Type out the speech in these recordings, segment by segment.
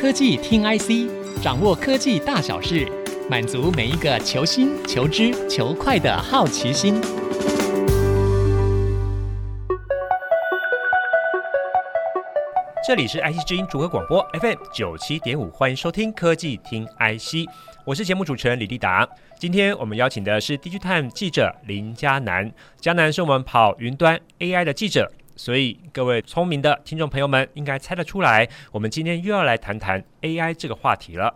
科技听 IC，掌握科技大小事，满足每一个求新、求知、求快的好奇心。这里是 IC 之音主客广播 FM 九七点五，欢迎收听科技听 IC，我是节目主持人李立达。今天我们邀请的是 DigiTime 记者林嘉南，嘉南是我们跑云端 AI 的记者，所以各位聪明的听众朋友们应该猜得出来，我们今天又要来谈谈 AI 这个话题了。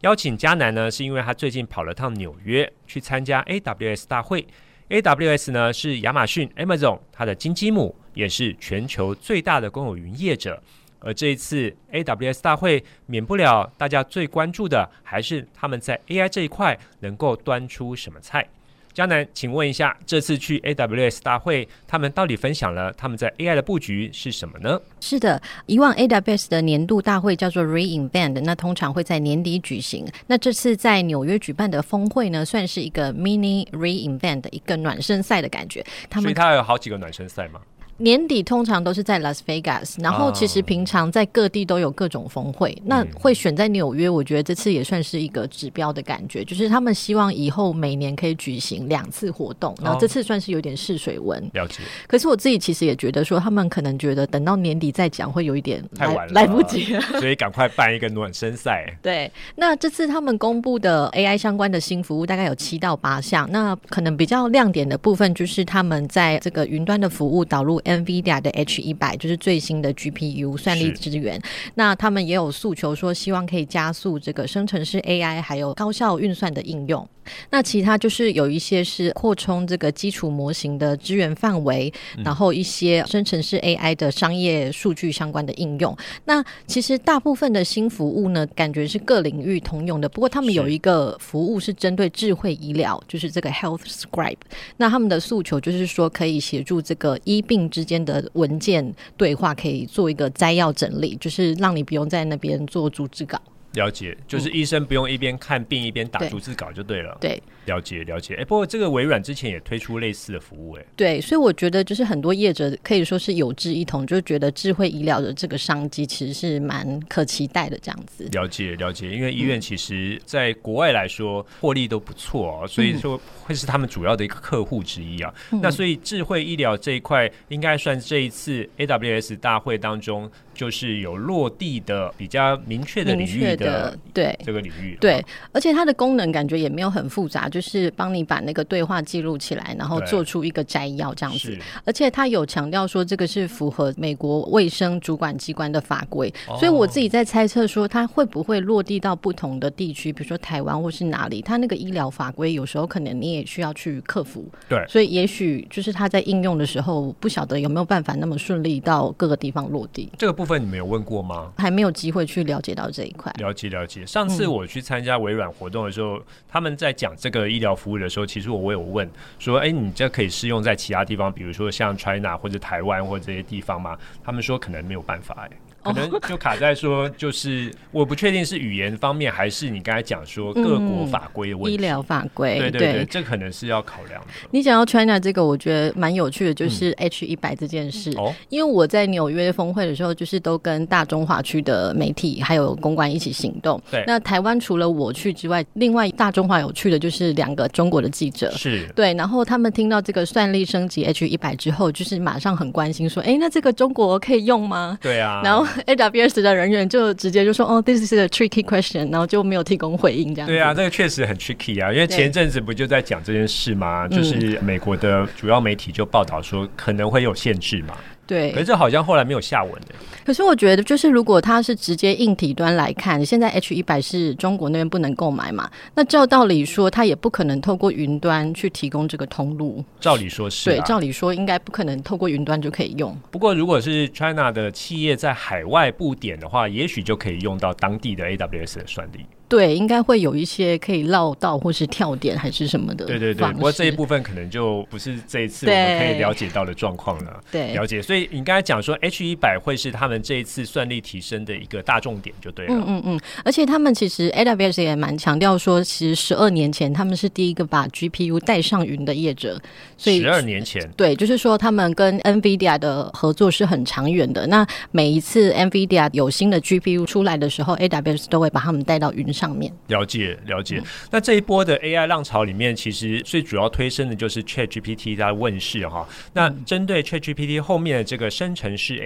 邀请嘉南呢，是因为他最近跑了趟纽约，去参加 AWS 大会。AWS 呢是亚马逊 Amazon 它的金鸡母，也是全球最大的公有云业者。而这一次 AWS 大会，免不了大家最关注的，还是他们在 AI 这一块能够端出什么菜。嘉南，请问一下，这次去 AWS 大会，他们到底分享了他们在 AI 的布局是什么呢？是的，以往 AWS 的年度大会叫做 re:Invent，那通常会在年底举行。那这次在纽约举办的峰会呢，算是一个 mini re:Invent 的一个暖身赛的感觉。他们所以它有好几个暖身赛吗？年底通常都是在 Las Vegas，然后其实平常在各地都有各种峰会。Oh. 那会选在纽约，我觉得这次也算是一个指标的感觉，就是他们希望以后每年可以举行两次活动，然后这次算是有点试水温。了解。可是我自己其实也觉得说，他们可能觉得等到年底再讲会有一点来太晚了，来不及了，所以赶快办一个暖身赛。对，那这次他们公布的 AI 相关的新服务大概有七到八项，那可能比较亮点的部分就是他们在这个云端的服务导入。NVIDIA 的 H 一百就是最新的 GPU 算力资源，那他们也有诉求说，希望可以加速这个生成式 AI 还有高效运算的应用。那其他就是有一些是扩充这个基础模型的资源范围，然后一些生成式 AI 的商业数据相关的应用。那其实大部分的新服务呢，感觉是各领域通用的。不过他们有一个服务是针对智慧医疗，就是这个 Health Scribe。那他们的诉求就是说，可以协助这个医病之间的文件对话，可以做一个摘要整理，就是让你不用在那边做逐字稿。了解，就是医生不用一边看病一边打逐字稿就对了。对，了解了解。哎，不过这个微软之前也推出类似的服务，哎。对，所以我觉得就是很多业者可以说是有志一同，就觉得智慧医疗的这个商机其实是蛮可期待的这样子。了解了解，因为医院其实在国外来说获利都不错哦，所以说会是他们主要的一个客户之一啊。嗯、那所以智慧医疗这一块应该算这一次 AWS 大会当中。就是有落地的比较明确的领域的，对这个领域，对，而且它的功能感觉也没有很复杂，就是帮你把那个对话记录起来，然后做出一个摘要这样子。而且它有强调说这个是符合美国卫生主管机关的法规，所以我自己在猜测说它会不会落地到不同的地区，比如说台湾或是哪里，它那个医疗法规有时候可能你也需要去克服。对，所以也许就是它在应用的时候，不晓得有没有办法那么顺利到各个地方落地。这个部部分你们有问过吗？还没有机会去了解到这一块。了解了解。上次我去参加微软活动的时候，嗯、他们在讲这个医疗服务的时候，其实我我有问说：“哎，你这可以适用在其他地方，比如说像 China 或者台湾或者这些地方吗？”他们说可能没有办法。哎。可能就卡在说，就是我不确定是语言方面，还是你刚才讲说各国法规的问题。医疗法规，对对对，这可能是要考量的。你讲到 China 这个，我觉得蛮有趣的，就是 H 一百这件事。哦，因为我在纽约峰会的时候，就是都跟大中华区的媒体还有公关一起行动。对，那台湾除了我去之外，另外大中华有去的就是两个中国的记者。是，对，然后他们听到这个算力升级 H 一百之后，就是马上很关心说，哎，那这个中国可以用吗？对啊，然后。AWS 的人员就直接就说：“哦，this is a tricky question”，然后就没有提供回应。这样对啊，这个确实很 tricky 啊，因为前阵子不就在讲这件事吗？就是美国的主要媒体就报道说可能会有限制嘛。对，可是这好像后来没有下文的。可是我觉得，就是如果它是直接硬体端来看，现在 H 一百是中国那边不能购买嘛？那照道理说，它也不可能透过云端去提供这个通路。照理说是、啊，对，照理说应该不可能透过云端就可以用。不过，如果是 China 的企业在海外布点的话，也许就可以用到当地的 AWS 的算力。对，应该会有一些可以绕道或是跳点还是什么的。对对对，不过这一部分可能就不是这一次我们可以了解到的状况了。对，了解。所以你刚才讲说 H 一百会是他们这一次算力提升的一个大重点，就对了。嗯嗯嗯，而且他们其实 AWS 也蛮强调说，其实十二年前他们是第一个把 GPU 带上云的业者。所以十二年前，对，就是说他们跟 NVIDIA 的合作是很长远的。那每一次 NVIDIA 有新的 GPU 出来的时候，AWS 都会把他们带到云上面。了解了解。嗯、那这一波的 AI 浪潮里面，其实最主要推升的就是 ChatGPT 在问世哈。那针对 ChatGPT 后面的这个生成式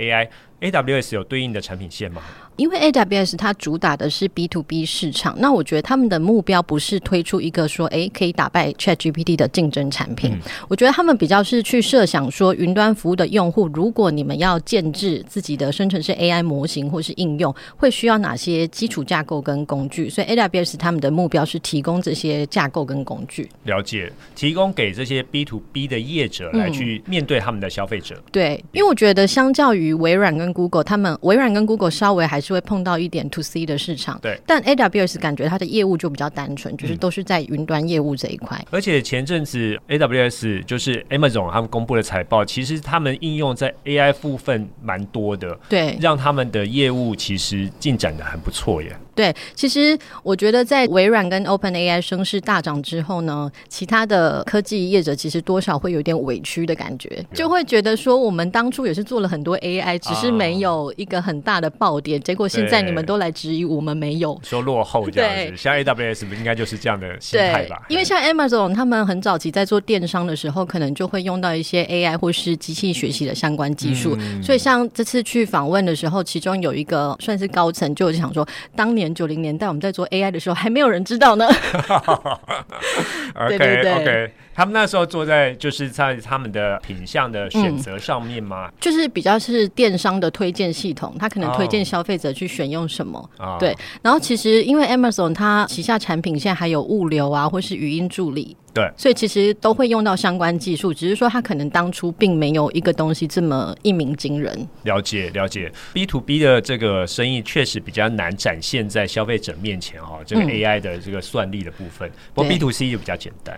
AI，AWS 有对应的产品线吗？因为 AWS 它主打的是 B to B 市场，那我觉得他们的目标不是推出一个说，哎，可以打败 ChatGPT 的竞争产品。嗯、我觉得他们比较是去设想说，云端服务的用户，如果你们要建制自己的生成式 AI 模型或是应用，会需要哪些基础架构跟工具？所以 AWS 他们的目标是提供这些架构跟工具。了解，提供给这些 B to B 的业者来去面对他们的消费者。嗯、对，因为我觉得相较于微软跟 Google，他们微软跟 Google 稍微还是。会碰到一点 to C 的市场，对，但 AWS 感觉它的业务就比较单纯，就是都是在云端业务这一块。而且前阵子 AWS 就是 Amazon 他们公布的财报，其实他们应用在 AI 部分蛮多的，对，让他们的业务其实进展的很不错耶。对，其实我觉得在微软跟 OpenAI 声势大涨之后呢，其他的科技业者其实多少会有点委屈的感觉，就会觉得说我们当初也是做了很多 AI，只是没有一个很大的爆点，结果现在你们都来质疑我们没有，说落后这样子。像 AWS 应该就是这样的心态吧？因为像 Amazon 他们很早期在做电商的时候，可能就会用到一些 AI 或是机器学习的相关技术，嗯、所以像这次去访问的时候，其中有一个算是高层就想说，当年。九零年代我们在做 AI 的时候，还没有人知道呢。OK 对对对 OK，他们那时候坐在就是在他们的品相的选择上面吗？嗯，就是比较是电商的推荐系统，他可能推荐消费者去选用什么。Oh. 对，然后其实因为 Amazon 它旗下产品现在还有物流啊，或是语音助理。对，所以其实都会用到相关技术，只是说他可能当初并没有一个东西这么一鸣惊人。了解了解，B to B 的这个生意确实比较难展现在消费者面前哈、哦，这个 AI 的这个算力的部分，嗯、不过 B to C 就比较简单。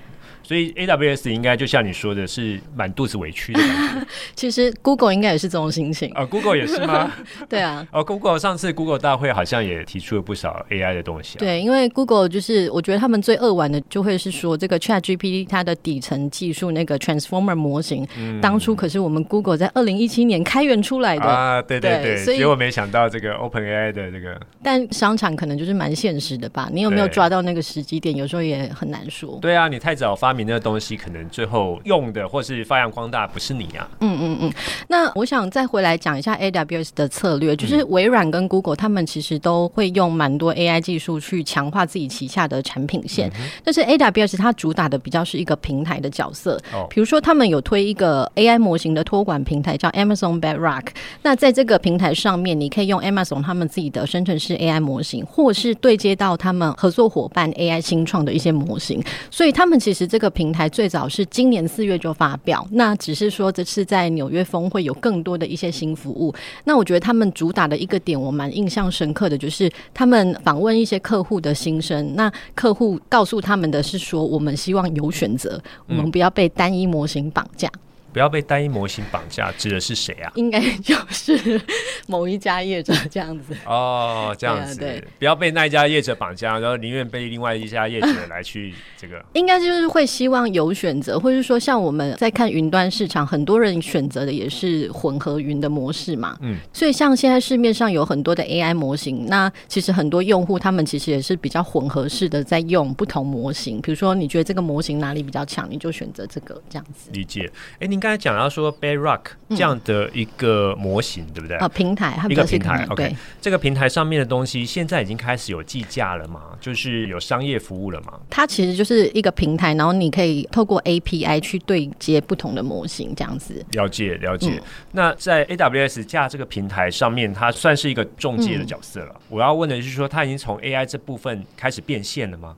所以 AWS 应该就像你说的，是满肚子委屈的感觉。其实 Google 应该也是这种心情啊、哦、，Google 也是吗？对啊。哦，Google 上次 Google 大会好像也提出了不少 AI 的东西、啊。对，因为 Google 就是我觉得他们最扼腕的，就会是说这个 ChatGPT 它的底层技术那个 Transformer 模型，嗯、当初可是我们 Google 在二零一七年开源出来的啊。对对对，所以结果没想到这个 OpenAI 的这个，但商场可能就是蛮现实的吧？你有没有抓到那个时机点？有时候也很难说。对啊，你太早发明。你那个东西可能最后用的或是发扬光大不是你啊。嗯嗯嗯。那我想再回来讲一下 AWS 的策略，就是微软跟 Google 他们其实都会用蛮多 AI 技术去强化自己旗下的产品线。但是 AWS 它主打的比较是一个平台的角色。哦。比如说他们有推一个 AI 模型的托管平台叫 Amazon Bedrock。那在这个平台上面，你可以用 Amazon 他们自己的生成式 AI 模型，或是对接到他们合作伙伴 AI 新创的一些模型。所以他们其实这个。平台最早是今年四月就发表，那只是说这次在纽约峰会有更多的一些新服务。那我觉得他们主打的一个点，我蛮印象深刻的就是他们访问一些客户的心声。那客户告诉他们的是说，我们希望有选择，我们不要被单一模型绑架。不要被单一模型绑架，指的是谁啊？应该就是某一家业者这样子。哦，这样子，对，对，不要被那一家业者绑架，然后宁愿被另外一家业者来去这个。应该就是会希望有选择，或是说像我们在看云端市场，很多人选择的也是混合云的模式嘛。嗯。所以像现在市面上有很多的 AI 模型，那其实很多用户他们其实也是比较混合式的在用不同模型。比如说，你觉得这个模型哪里比较强，你就选择这个这样子。理解。哎，您。刚才讲到说 Bedrock 这样的一个模型，嗯、对不对？啊，平台，一个平台。OK，这个平台上面的东西现在已经开始有计价了吗？就是有商业服务了吗？它其实就是一个平台，然后你可以透过 API 去对接不同的模型，这样子。了解，了解。嗯、那在 AWS 架这个平台上面，它算是一个中介的角色了。嗯、我要问的就是说，它已经从 AI 这部分开始变现了吗？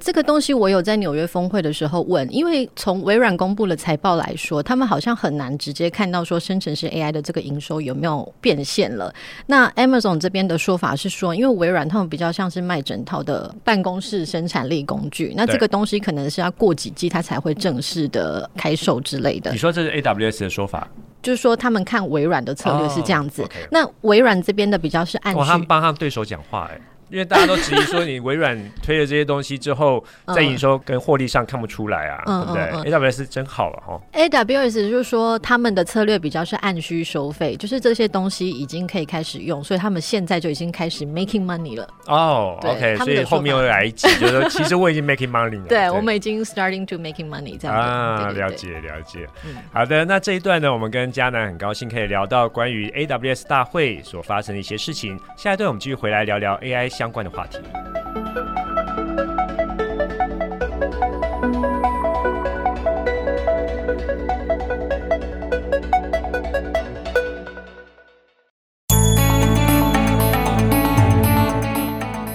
这个东西我有在纽约峰会的时候问，因为从微软公布的财报来说，他们好像很难直接看到说生成式 AI 的这个营收有没有变现了。那 Amazon 这边的说法是说，因为微软他们比较像是卖整套的办公室生产力工具，那这个东西可能是要过几季它才会正式的开售之类的。你说这是 AWS 的说法？就是说，他们看微软的策略是这样子。Oh, okay. 那微软这边的比较是按，他们帮他们对手讲话哎。因为大家都质疑说，你微软推了这些东西之后，在营收跟获利上看不出来啊，嗯、对不对、嗯嗯嗯、？AWS 真好了哈。AWS 就是说，他们的策略比较是按需收费，就是这些东西已经可以开始用，所以他们现在就已经开始 making money 了。哦、oh,，OK，所以后面会来一集，就是说其实我已经 making money 了。对，我们已经 starting to making money 这样。啊，了解了解、嗯。好的，那这一段呢，我们跟嘉南很高兴可以聊到关于 AWS 大会所发生的一些事情。下一段我们继续回来聊聊 AI 相关的话题。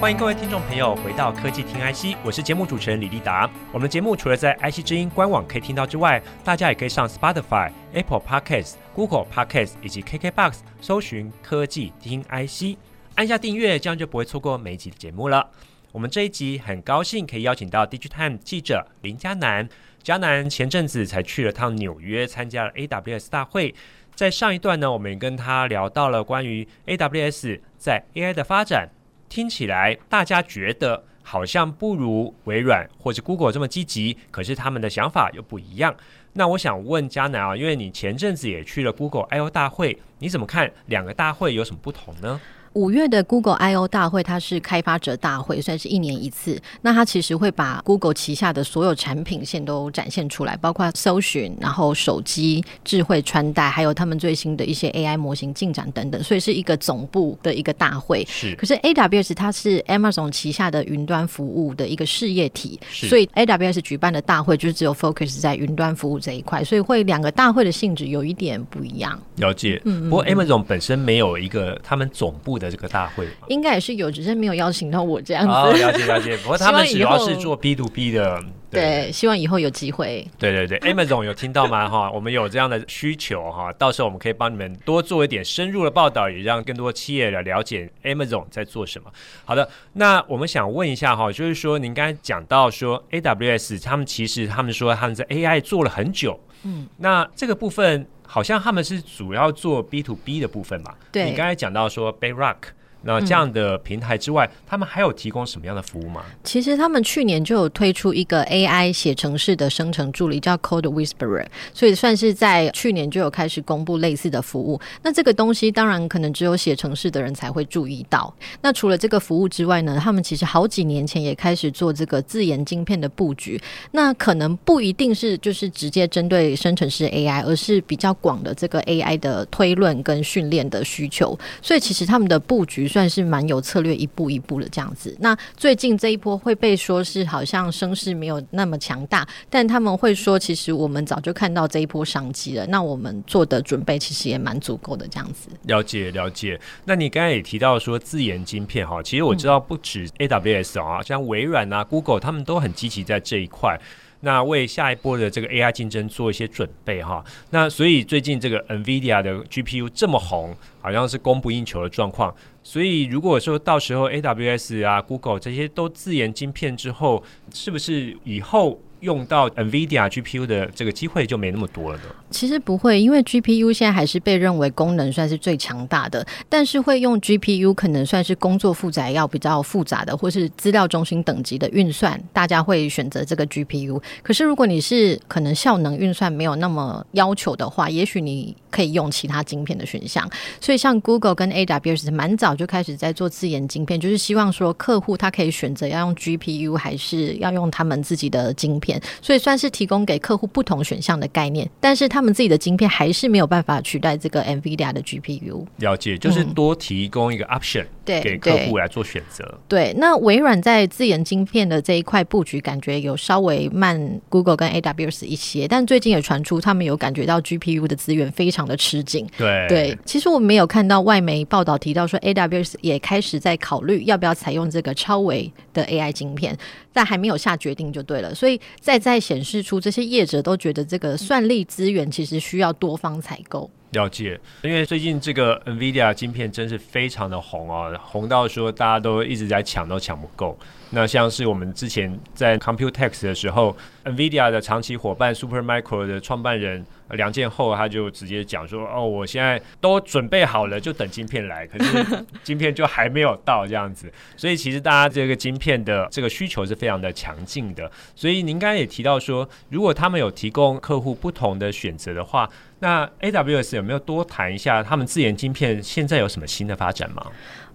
欢迎各位听众朋友回到科技听 IC，我是节目主持人李立达。我们的节目除了在 IC 之音官网可以听到之外，大家也可以上 Spotify、Apple Podcasts、Google Podcasts 以及 KKBox 搜寻科技听 IC，按下订阅，这样就不会错过每一集的节目了。我们这一集很高兴可以邀请到 Digitime 记者林嘉南。嘉南前阵子才去了趟纽约，参加了 AWS 大会。在上一段呢，我们也跟他聊到了关于 AWS 在 AI 的发展。听起来大家觉得好像不如微软或者 Google 这么积极，可是他们的想法又不一样。那我想问嘉南啊，因为你前阵子也去了 Google I/O 大会，你怎么看两个大会有什么不同呢？五月的 Google I/O 大会，它是开发者大会，算是一年一次。那它其实会把 Google 旗下的所有产品线都展现出来，包括搜寻、然后手机、智慧穿戴，还有他们最新的一些 AI 模型进展等等。所以是一个总部的一个大会。是。可是 AWS 它是 Amazon 旗下的云端服务的一个事业体，所以 AWS 举办的大会就是只有 focus 在云端服务这一块，所以会两个大会的性质有一点不一样。了解。嗯。不过 Amazon 本身没有一个他们总部的这个大会，应该也是有，只是没有邀请到我这样子。哦，了解了解。不过他们主要是做 B to B 的。对，对，希望以后有机会。对对对，Amazon 有听到吗？哈，我们有这样的需求哈，到时候我们可以帮你们多做一点深入的报道，也让更多企业来了解 Amazon 在做什么。好的，那我们想问一下哈，就是说您刚才讲到说 AWS 他们其实他们说他们在 AI 做了很久，嗯，那这个部分。好像他们是主要做 B to B 的部分嘛？对，你刚才讲到说 Bedrock。那这样的平台之外，嗯，他们还有提供什么样的服务吗？其实他们去年就有推出一个 AI 写程式的生成助理，叫 Code Whisperer，所以算是在去年就有开始公布类似的服务。那这个东西当然可能只有写程式的人才会注意到。那除了这个服务之外呢，他们其实好几年前也开始做这个自研晶片的布局。那可能不一定是就是直接针对生成式 AI，而是比较广的这个 AI 的推论跟训练的需求。所以其实他们的布局。算是蛮有策略，一步一步的这样子。那最近这一波会被说是好像声势没有那么强大，但他们会说，其实我们早就看到这一波商机了。那我们做的准备其实也蛮足够的这样子。了解了解。那你刚才也提到说自研晶片哈，其实我知道不止 AWS 啊、像微软啊、Google 他们都很积极在这一块。那为下一波的这个 AI 竞争做一些准备哈。那所以最近这个 NVIDIA 的 GPU 这么红，好像是供不应求的状况。所以如果说到时候 AWS 啊、Google 这些都自研晶片之后，是不是以后？用到 NVIDIA GPU 的这个机会就没那么多了呢？其实不会，因为 GPU 现在还是被认为功能算是最强大的，但是会用 GPU 可能算是工作负载要比较复杂的，或是资料中心等级的运算，大家会选择这个 GPU。可是如果你是可能效能运算没有那么要求的话，也许你可以用其他晶片的选项。所以像 Google 跟 AWS 蛮早就开始在做自研晶片，就是希望说客户他可以选择要用 GPU 还是要用他们自己的晶片。片，所以算是提供给客户不同选项的概念。但是他们自己的晶片还是没有办法取代这个 NVIDIA 的 GPU。了解，就是多提供一个 option，对，给客户来做选择。对，那微软在自研晶片的这一块布局，感觉有稍微慢 Google 跟 AWS 一些，但最近也传出他们有感觉到 GPU 的资源非常的吃紧。对对，其实我没有看到外媒报道提到说 AWS 也开始在考虑要不要采用这个超微的 AI 晶片，但还没有下决定就对了。所以再再显示出这些业者都觉得这个算力资源其实需要多方采购。了解，因为最近这个 NVIDIA 晶片真是非常的红哦，红到说大家都一直在抢，都抢不够。那像是我们之前在 Computex 的时候，NVIDIA 的长期伙伴 Supermicro 的创办人梁建厚他就直接讲说：“哦，我现在都准备好了，就等晶片来，可是晶片就还没有到这样子。所以其实大家这个晶片的这个需求是非常的强劲的。所以您刚才也提到说，如果他们有提供客户不同的选择的话，那 AWS 有没有多谈一下他们自研晶片现在有什么新的发展吗？”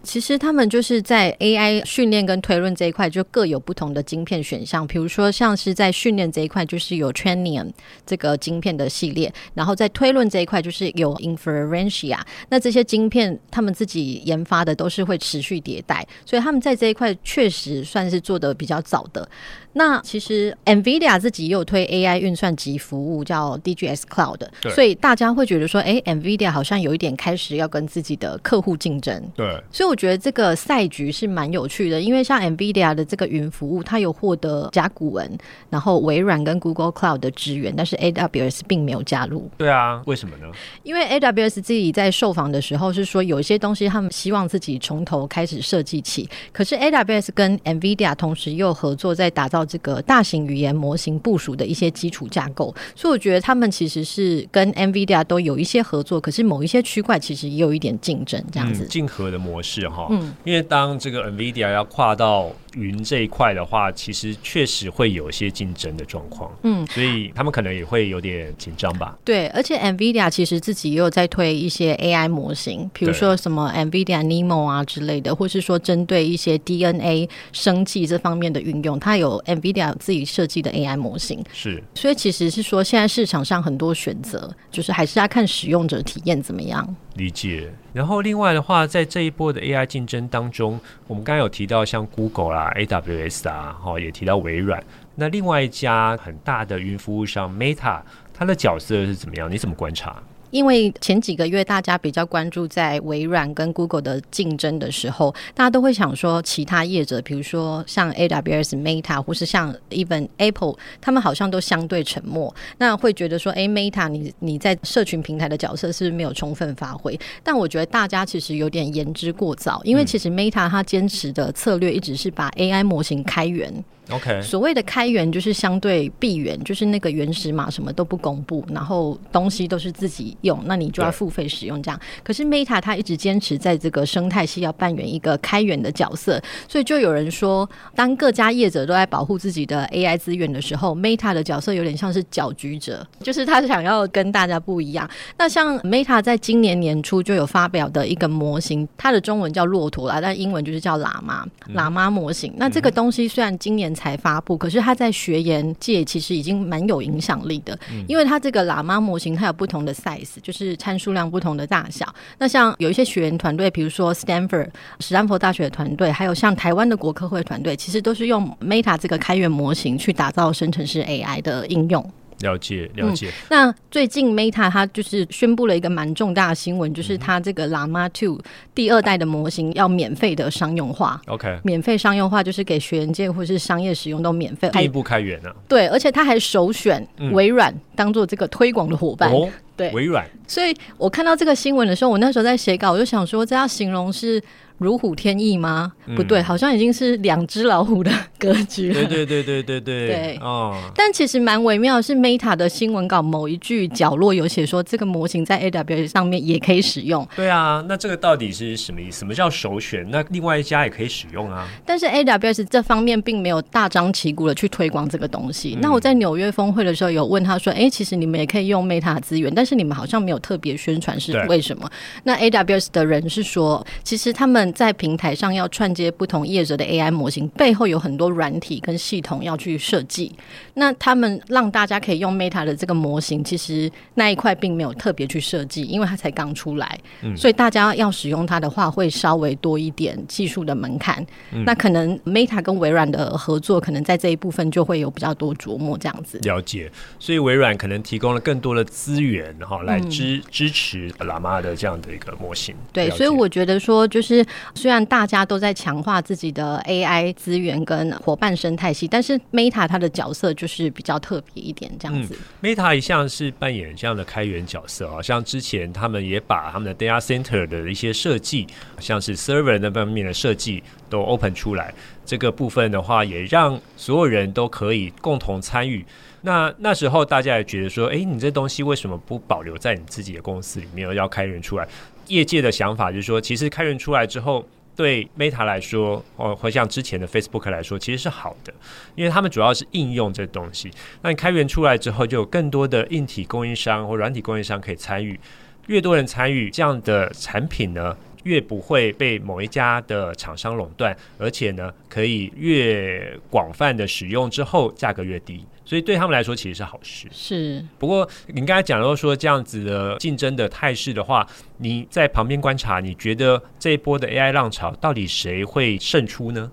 其实他们就是在 AI 训练跟推论这一块，就各有不同的晶片选项。比如说，像是在训练这一块，就是有 Trainium 这个晶片的系列；然后在推论这一块，就是有 Inferentia。那这些晶片，他们自己研发的都是会持续迭代，所以他们在这一块确实算是做的比较早的。那其实 NVIDIA 自己也有推 AI 运算级服务，叫 DGS Cloud，所以大家会觉得说，哎，NVIDIA 好像有一点开始要跟自己的客户竞争。对，所以我觉得这个赛局是蛮有趣的，因为像 NVIDIA 的这个云服务，它有获得甲骨文，然后微软跟 Google Cloud 的支援，但是 AWS 并没有加入。对啊，为什么呢？因为 AWS 自己在受访的时候是说，有一些东西他们希望自己从头开始设计起，可是 AWS 跟 NVIDIA 同时又合作在打造。这个大型语言模型部署的一些基础架构，所以我觉得他们其实是跟 NVIDIA 都有一些合作，可是某一些区块其实也有一点竞争，这样子。竞合的模式哈，嗯，因为当这个 NVIDIA 要跨到云这一块的话，其实确实会有一些竞争的状况，嗯，所以他们可能也会有点紧张吧。对，而且 NVIDIA 其实自己也有在推一些 AI 模型，比如说什么 NVIDIA NeMo 啊之类的，或是说针对一些 DNA 生技这方面的运用，它有。NVIDIA 自己设计的 AI 模型是，所以其实是说，现在市场上很多选择，就是还是要看使用者体验怎么样。理解。然后另外的话，在这一波的 AI 竞争当中，我们刚刚有提到像 Google 啦、AWS 啊，哦，也提到微软。那另外一家很大的云服务商 Meta，它的角色是怎么样？你怎么观察？因为前几个月大家比较关注在微软跟 Google 的竞争的时候，大家都会想说，其他业者，比如说像 AWS、Meta，或是像 Even Apple，他们好像都相对沉默。那会觉得说，哎，Meta，你你在社群平台的角色是不是没有充分发挥？但我觉得大家其实有点言之过早，因为其实 Meta 它坚持的策略一直是把 AI 模型开源。OK，所谓的开源就是相对闭源，就是那个原始码什么都不公布，然后东西都是自己用，那你就要付费使用这样。可是 Meta 它一直坚持在这个生态系要扮演一个开源的角色，所以就有人说，当各家业者都在保护自己的 AI 资源的时候，Meta 的角色有点像是搅局者，就是他想要跟大家不一样。那像 Meta 在今年年初就有发表的一个模型，它的中文叫骆驼啦，但英文就是叫喇嘛，喇嘛模型。那这个东西虽然今年才发布，可是他在学研界其实已经蛮有影响力的，因为它这个喇嘛模型它有不同的 size，就是参数量不同的大小。那像有一些学研团队，比如说 Stanford 史丹佛大学的团队，还有像台湾的国科会团队，其实都是用 Meta 这个开源模型去打造生成式 AI 的应用。了解了解、嗯。那最近 Meta 它就是宣布了一个蛮重大的新闻，就是它这个 Llama 2第二代的模型要免费的商用化。OK，免费商用化就是给学员界或是商业使用都免费，进一步开源啊。对，而且它还首选微软当做这个推广的伙伴。哦，对，微软。所以我看到这个新闻的时候，我那时候在写稿，我就想说，这要形容是。如虎添翼吗？不对，好像已经是两只老虎的格局了。对对对对对对。对哦，但其实蛮微妙的是，Meta 的新闻稿某一句角落有写说，这个模型在 AWS 上面也可以使用。对啊，那这个到底是什么意思？什么叫首选？那另外一家也可以使用啊。但是 AWS 这方面并没有大张旗鼓的去推广这个东西。嗯、那我在纽约峰会的时候有问他说：“哎，其实你们也可以用 Meta 资源，但是你们好像没有特别宣传，是为什么？”那 AWS 的人是说，其实他们们在平台上要串接不同业者的 AI 模型，背后有很多软体跟系统要去设计。那他们让大家可以用 Meta 的这个模型，其实那一块并没有特别去设计，因为它才刚出来，嗯，所以大家要使用它的话，会稍微多一点技术的门槛。嗯，那可能 Meta 跟微软的合作，可能在这一部分就会有比较多琢磨这样子。了解，所以微软可能提供了更多的资源，哈，来支、嗯、支持 Llama 的这样的一个模型。对，所以我觉得说，就是虽然大家都在强化自己的 AI 资源跟伙伴生态系，但是 Meta 它的角色就是比较特别一点，这样子。Meta 一向是扮演这样的开源角色啊，像之前他们也把他们的 Data Center 的一些设计，像是 Server 那方面的设计都 Open 出来，这个部分的话，也让所有人都可以共同参与。那那时候大家也觉得说，哎，你这东西为什么不保留在你自己的公司里面，要开源出来？业界的想法就是说，其实开源出来之后，对 Meta 来说，哦，或像之前的 Facebook 来说，其实是好的，因为他们主要是应用这东西。那你开源出来之后，就有更多的硬体供应商或软体供应商可以参与，越多人参与，这样的产品呢，越不会被某一家的厂商垄断，而且呢，可以越广泛的使用之后，价格越低。所以对他们来说，其实是好事。是，不过你刚才讲到说这样子的竞争的态势的话，你在旁边观察，你觉得这一波的 AI 浪潮到底谁会胜出呢？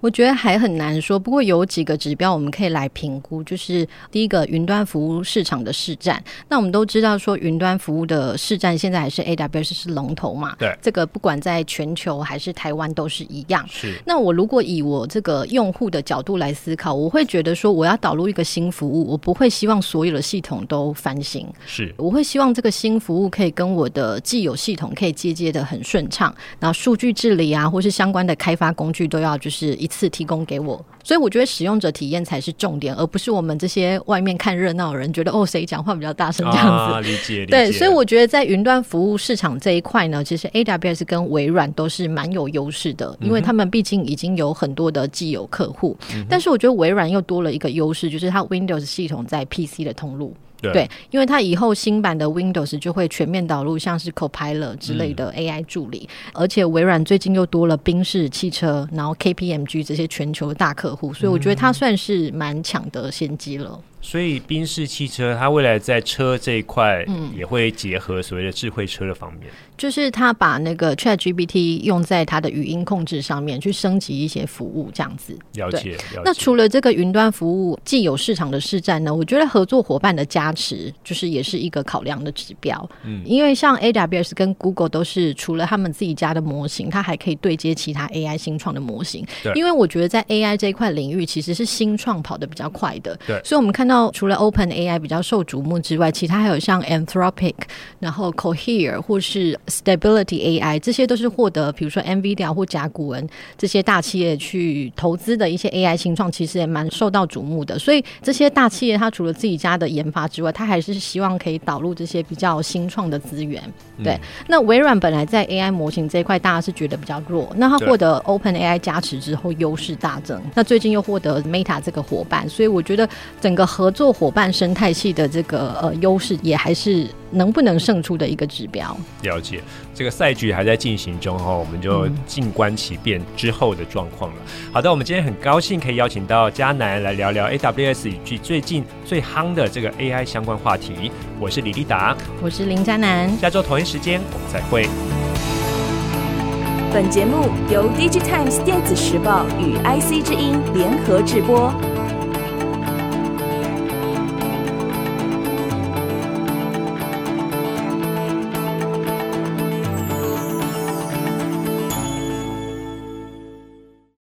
我觉得还很难说，不过有几个指标我们可以来评估，就是第一个云端服务市场的市占。那我们都知道说，云端服务的市占现在还是 AWS 是龙头嘛？对，这个不管在全球还是台湾都是一样。是。那我如果以我这个用户的角度来思考，我会觉得说，我要导入一个新服务，我不会希望所有的系统都翻新。是。我会希望这个新服务可以跟我的既有系统可以接接的很顺畅，然后数据治理啊，或是相关的开发工具都要就是一次提供给我，所以我觉得使用者体验才是重点，而不是我们这些外面看热闹的人觉得哦，谁讲话比较大声这样子。啊，理解，理解。对，所以我觉得在云端服务市场这一块呢，其实 AWS 跟微软都是蛮有优势的，因为他们毕竟已经有很多的既有客户。嗯。但是我觉得微软又多了一个优势，就是它 Windows 系统在 PC 的通路。对，对，因为它以后新版的 Windows 就会全面导入像是 Copilot 之类的 AI 助理，嗯、而且微软最近又多了宾士汽车，然后 KPMG 这些全球大客户，所以我觉得它算是蛮抢得先机了。所以，宾士汽车它未来在车这一块，嗯也会结合所谓的智慧车的方面，嗯、就是它把那个 ChatGPT 用在它的语音控制上面，去升级一些服务，这样子。了解，了解。那除了这个云端服务既有市场的市占呢，我觉得合作伙伴的加持，就是也是一个考量的指标。嗯，因为像 AWS 跟 Google 都是除了他们自己家的模型，它还可以对接其他 AI 新创的模型。对。因为我觉得在 AI 这一块领域，其实是新创跑得比较快的。对。所以我们看到。除了 Open AI 比较受瞩目之外，其他还有像 Anthropic，然后 Cohere 或是 Stability AI，这些都是获得比如说 NVIDIA 或甲骨文这些大企业去投资的一些 AI 新创，其实也蛮受到瞩目的。所以这些大企业它除了自己家的研发之外，它还是希望可以导入这些比较新创的资源。对，嗯、那微软本来在 AI 模型这一块，大家是觉得比较弱，那它获得 Open AI 加持之后，优势大增。那最近又获得 Meta 这个伙伴，所以我觉得整个合作伙伴生态系的这个呃优势，也还是能不能胜出的一个指标。了解，这个赛局还在进行中哈，我们就静观其变之后的状况了。嗯。好的，我们今天很高兴可以邀请到嘉南来聊聊 AWS 以及最近最夯的这个 AI 相关话题。我是李立达，我是林嘉南，下周同一时间我们再会。本节目由 DigiTimes 电子时报与 IC 之音联合制播。